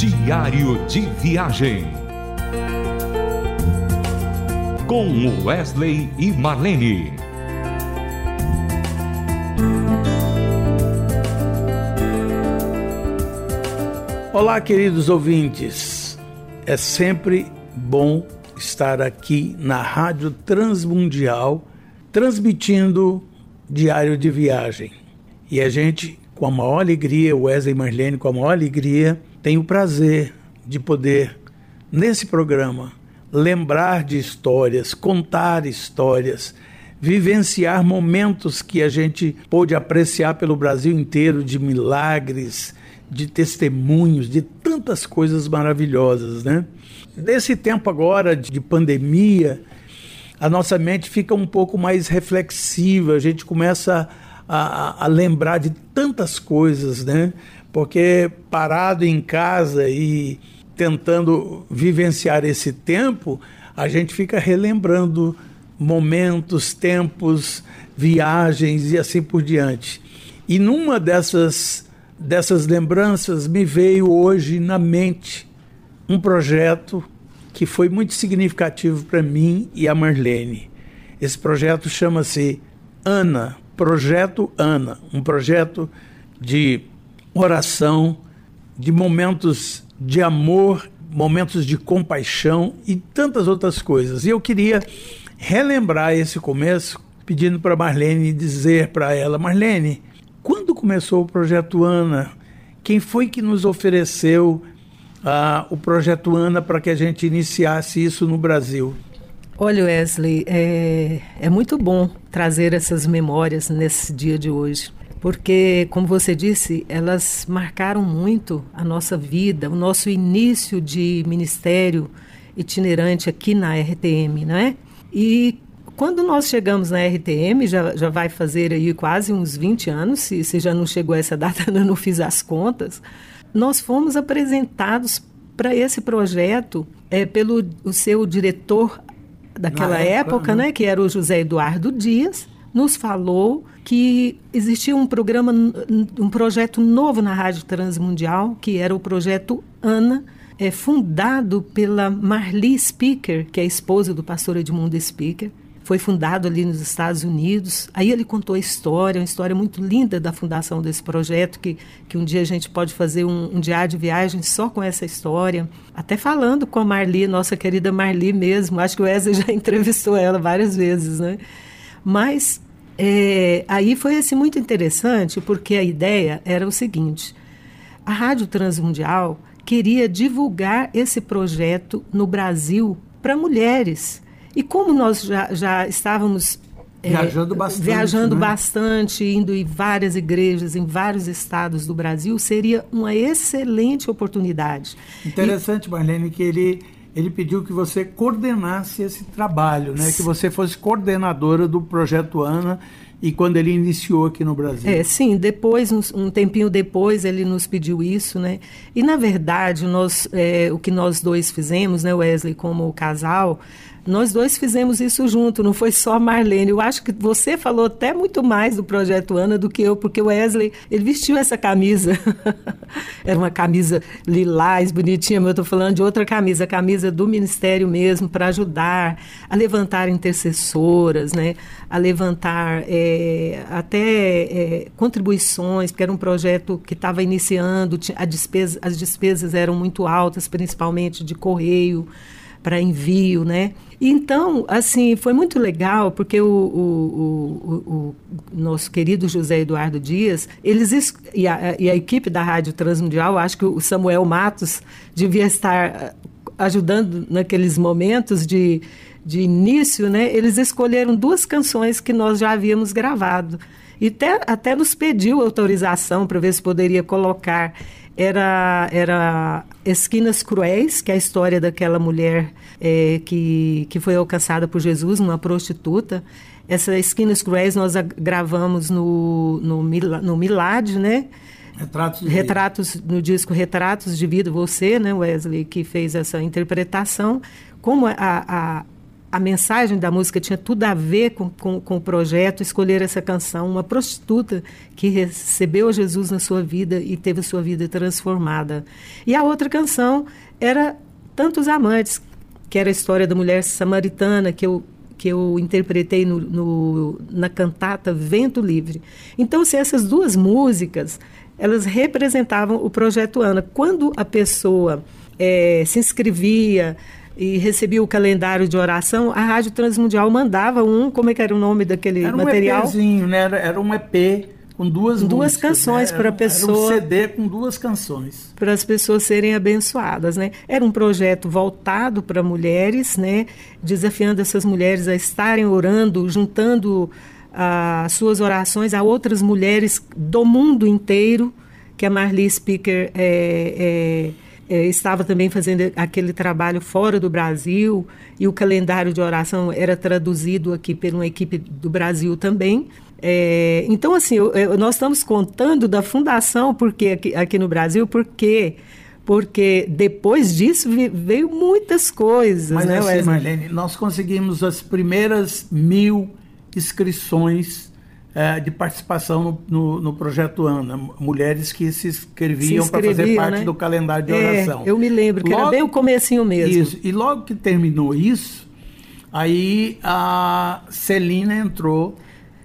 Diário de Viagem. Com Wesley e Marlene. Olá, queridos ouvintes. É sempre bom estar aqui na Rádio Transmundial transmitindo Diário de Viagem. E a gente, com a maior alegria, Wesley e Marlene, com a maior alegria, tem o prazer de poder, nesse programa, lembrar de histórias, contar histórias, vivenciar momentos que a gente pôde apreciar pelo Brasil inteiro de milagres, de testemunhos, de tantas coisas maravilhosas, né? Nesse tempo agora de pandemia, a nossa mente fica um pouco mais reflexiva, a gente começa a, a, lembrar de tantas coisas, né? Porque parado em casa e tentando vivenciar esse tempo, a gente fica relembrando momentos, tempos, viagens e assim por diante. E numa dessas dessas lembranças me veio hoje na mente um projeto que foi muito significativo para mim e a Marlene. Esse projeto chama-se Ana, Projeto Ana, um projeto de oração, de momentos de amor, momentos de compaixão e tantas outras coisas. E eu queria relembrar esse começo pedindo para Marlene dizer para ela, Marlene, quando começou o projeto Ana? Quem foi que nos ofereceu uh, o projeto Ana para que a gente iniciasse isso no Brasil? Olha, Wesley, é, é muito bom trazer essas memórias nesse dia de hoje, porque, como você disse, elas marcaram muito a nossa vida, o nosso início de ministério itinerante aqui na RTM, né? E quando nós chegamos na RTM, já, já vai fazer aí quase uns 20 anos, se, se já não chegou essa data, eu não fiz as contas, nós fomos apresentados para esse projeto é, pelo o seu diretor daquela época, época né? né, que era o José Eduardo Dias, nos falou que existia um programa, um projeto novo na Rádio Transmundial, que era o projeto ANA, é, fundado pela Marli Speaker, que é a esposa do pastor Edmundo Speaker, foi fundado ali nos Estados Unidos. Aí ele contou a história, uma história muito linda da fundação desse projeto, que, que um dia a gente pode fazer um, um diário de viagem só com essa história. Até falando com a Marli, nossa querida Marli mesmo. Acho que o Wesley já entrevistou ela várias vezes, né? Mas é, aí foi assim, muito interessante, porque a ideia era o seguinte: a Rádio Transmundial queria divulgar esse projeto no Brasil para mulheres e como nós já, já estávamos é, viajando bastante, viajando né? bastante, indo em várias igrejas, em vários estados do Brasil, seria uma excelente oportunidade. Interessante, e... Marlene, que ele ele pediu que você coordenasse esse trabalho, né? Que você fosse coordenadora do projeto Ana e quando ele iniciou aqui no Brasil. É, sim, depois, um tempinho depois, ele nos pediu isso, né? E, na verdade, nós, é, o que nós dois fizemos, né, Wesley, como casal, nós dois fizemos isso junto, não foi só Marlene. Eu acho que você falou até muito mais do projeto Ana do que eu, porque o Wesley, ele vestiu essa camisa. Era uma camisa lilás, bonitinha, mas eu estou falando de outra camisa, a camisa do Ministério mesmo, para ajudar a levantar intercessoras, né? a levantar é, até é, contribuições, porque era um projeto que estava iniciando, a despesa, as despesas eram muito altas, principalmente de correio para envio, né? Então, assim, foi muito legal, porque o, o, o, o nosso querido José Eduardo Dias, eles e a, e a, equipe da Rádio Transmundial, acho que o Samuel Matos devia estar eh, ajudando naqueles momentos de, de início, né? Eles escolheram duas canções que nós já havíamos gravado. E até, até nos pediu autorização para ver se poderia colocar era, era Esquinas Cruéis, que é a história daquela mulher é, que, que foi alcançada por Jesus, uma prostituta. Essa Esquinas Cruéis nós gravamos no, no, no Milad, né? Retratos, Retratos no disco Retratos de Vida, você, né, Wesley, que fez essa interpretação. Como a, a a mensagem da música tinha tudo a ver com, com, com, o projeto, escolher essa canção, uma prostituta que recebeu Jesus na sua vida e teve a sua vida transformada. E a outra canção era Tantos Amantes, que era a história da mulher samaritana, que eu, que eu interpretei no, no na cantata Vento Livre. Então, se essas duas músicas, elas representavam o projeto Ana. Quando a pessoa é, se inscrevia e recebia o calendário de oração, a Rádio Transmundial mandava um, como é que era o nome daquele era um material? EPzinho, né? Era, era um EP com duas duas músicas, canções né? para a pessoa era um CD com duas canções para as pessoas serem abençoadas né era um projeto voltado para mulheres né desafiando essas mulheres a estarem orando juntando as uh, suas orações a outras mulheres do mundo inteiro que a Marli Speaker é, é é, estava também fazendo aquele trabalho fora do Brasil e o calendário de oração era traduzido aqui por uma equipe do Brasil também. É, então, assim, eu, eu, nós estamos contando da fundação porque aqui, aqui no Brasil, porque porque depois disso veio muitas coisas, Mas né, assim? Marlene, nós conseguimos as primeiras mil inscrições é, de participação no, no, no, projeto ANA, mulheres que se inscreviam para fazer parte né? do calendário de é, oração. Eu me lembro, que logo, era bem o comecinho mesmo. Isso, e logo que terminou isso, aí a Celina entrou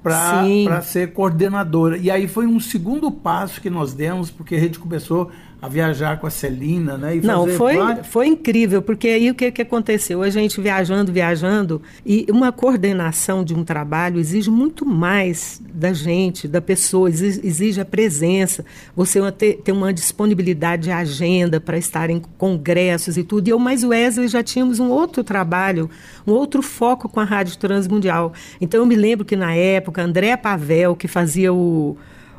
para ser coordenadora. E aí foi um segundo passo que nós demos, porque a gente começou a viajar com a Celina, né? Não, foi, foi incrível, porque aí o que, que aconteceu? A gente viajando, viajando, e uma coordenação de um trabalho exige muito mais da gente, da pessoa, exige a presença, você ter, ter uma disponibilidade de agenda para estar em congressos e tudo. E eu mais o Wesley já tínhamos um outro trabalho, um outro foco com a Rádio Transmundial. Então eu me lembro que na época, André Pavel, que fazia o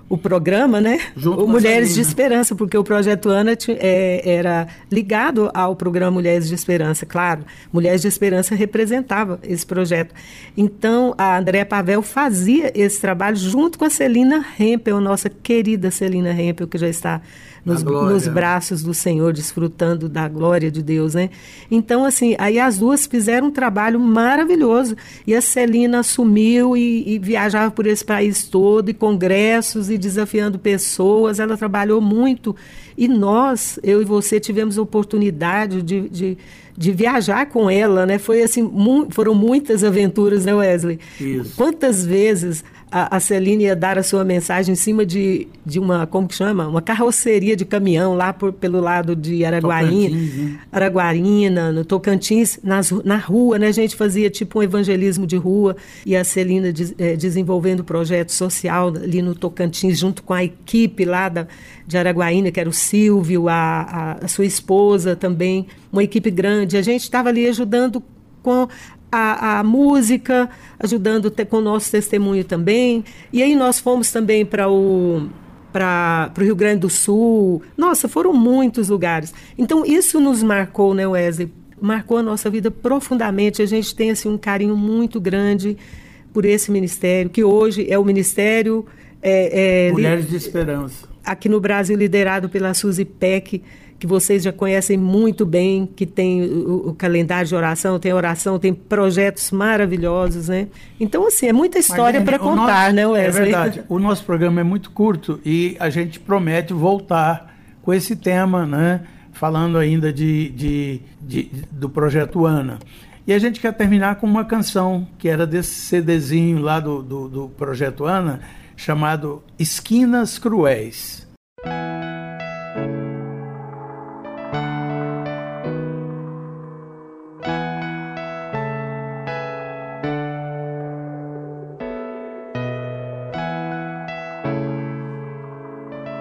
o programa, né? Junto o Mulheres de Esperança, porque o projeto Ana é, era ligado ao programa Mulheres de Esperança, claro. Mulheres de Esperança representava esse projeto. Então, a Andréa Pavel fazia esse trabalho junto com a Celina Hempel, nossa querida Celina Hempel, que já está nos, nos, braços do Senhor, desfrutando da glória de Deus, né? Então, assim, aí as duas fizeram um trabalho maravilhoso. E a Celina assumiu e, e viajava por esse país todo, e congressos, e desafiando pessoas. Ela trabalhou muito. E nós, eu e você, tivemos a oportunidade de, de de viajar com ela, né? Foi assim, mu foram muitas aventuras, né, Wesley? Isso. Quantas vezes a, a Celine ia dar a sua mensagem em cima de, de uma, como que chama? Uma carroceria de caminhão lá por, pelo lado de Araguaína, né? Araguarina, no Tocantins, nas, na rua, né? A gente fazia tipo um evangelismo de rua e a Celina de, é, desenvolvendo projeto social ali no Tocantins, junto com a equipe lá da, de Araguaína, que era o Silvio, a, a, a sua esposa também, uma equipe grande. A gente estava ali ajudando com a, a música, ajudando te, com o nosso testemunho também. E aí nós fomos também para o para o Rio Grande do Sul. Nossa, foram muitos lugares. Então isso nos marcou, né, Wesley? Marcou a nossa vida profundamente. A gente tem assim um carinho muito grande por esse ministério, que hoje é o Ministério é, é, Mulheres de Esperança. Aqui no Brasil liderado pela Suzy Peck que vocês já conhecem muito bem, que tem o, o, calendário de oração, tem oração, tem projetos maravilhosos, né? Então, assim, é muita história para contar, nosso, né, Wesley? É verdade. O nosso programa é muito curto e a gente promete voltar com esse tema, né? Falando ainda de, de, de do projeto Ana. E a gente quer terminar com uma canção que era desse CDzinho lá do, do, do projeto Ana, chamado Esquinas Cruéis.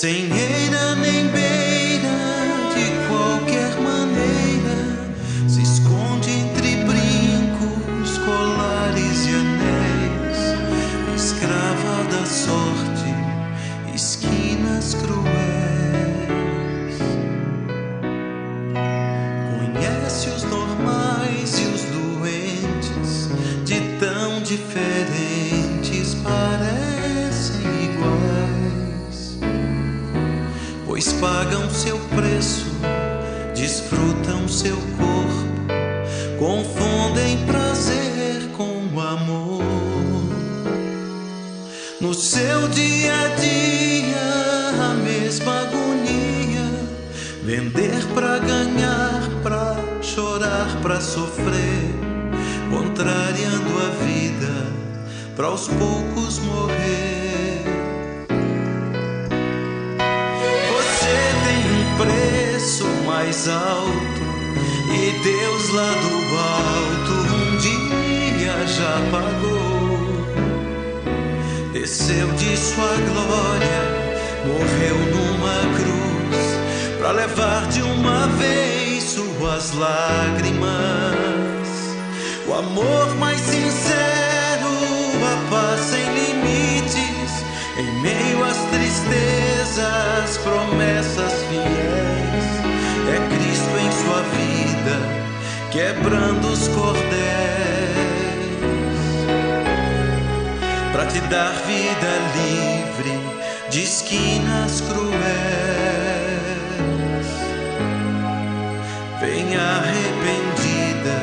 sem eira nem beira, de qualquer maneira, se esconde entre brincos, colares e anéis, escrava da sorte, esquinas cruéis. Conhece os normais e os doentes, de tão diferentes parecem. Pagam seu preço, desfrutam seu corpo, confundem prazer com amor. No seu dia a dia, a mesma agonia, vender pra ganhar, pra chorar, pra sofrer contrariando a vida para aos poucos morrer. Preço mais alto e Deus lá do alto um dia já pagou. Desceu de sua glória, morreu numa cruz para levar de uma vez suas lágrimas o amor mais sincero, a paz sem limites, em meio às tristezas, promessas quebrando os cordéis, para te dar vida livre de esquinas cruéis. Venha arrependida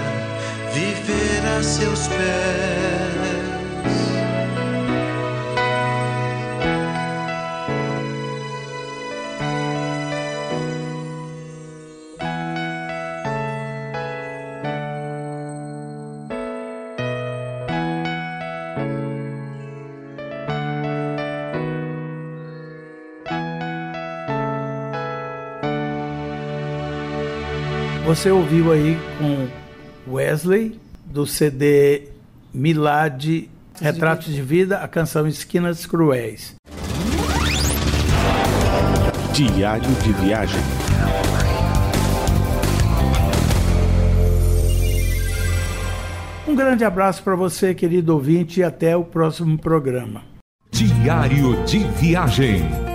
viver a seus pés. Você ouviu aí com Wesley, do CD Milad Retratos de Vida, a canção Esquinas Cruéis. Diário de Viagem. Um grande abraço para você, querido ouvinte, e até o próximo programa. Diário de Viagem.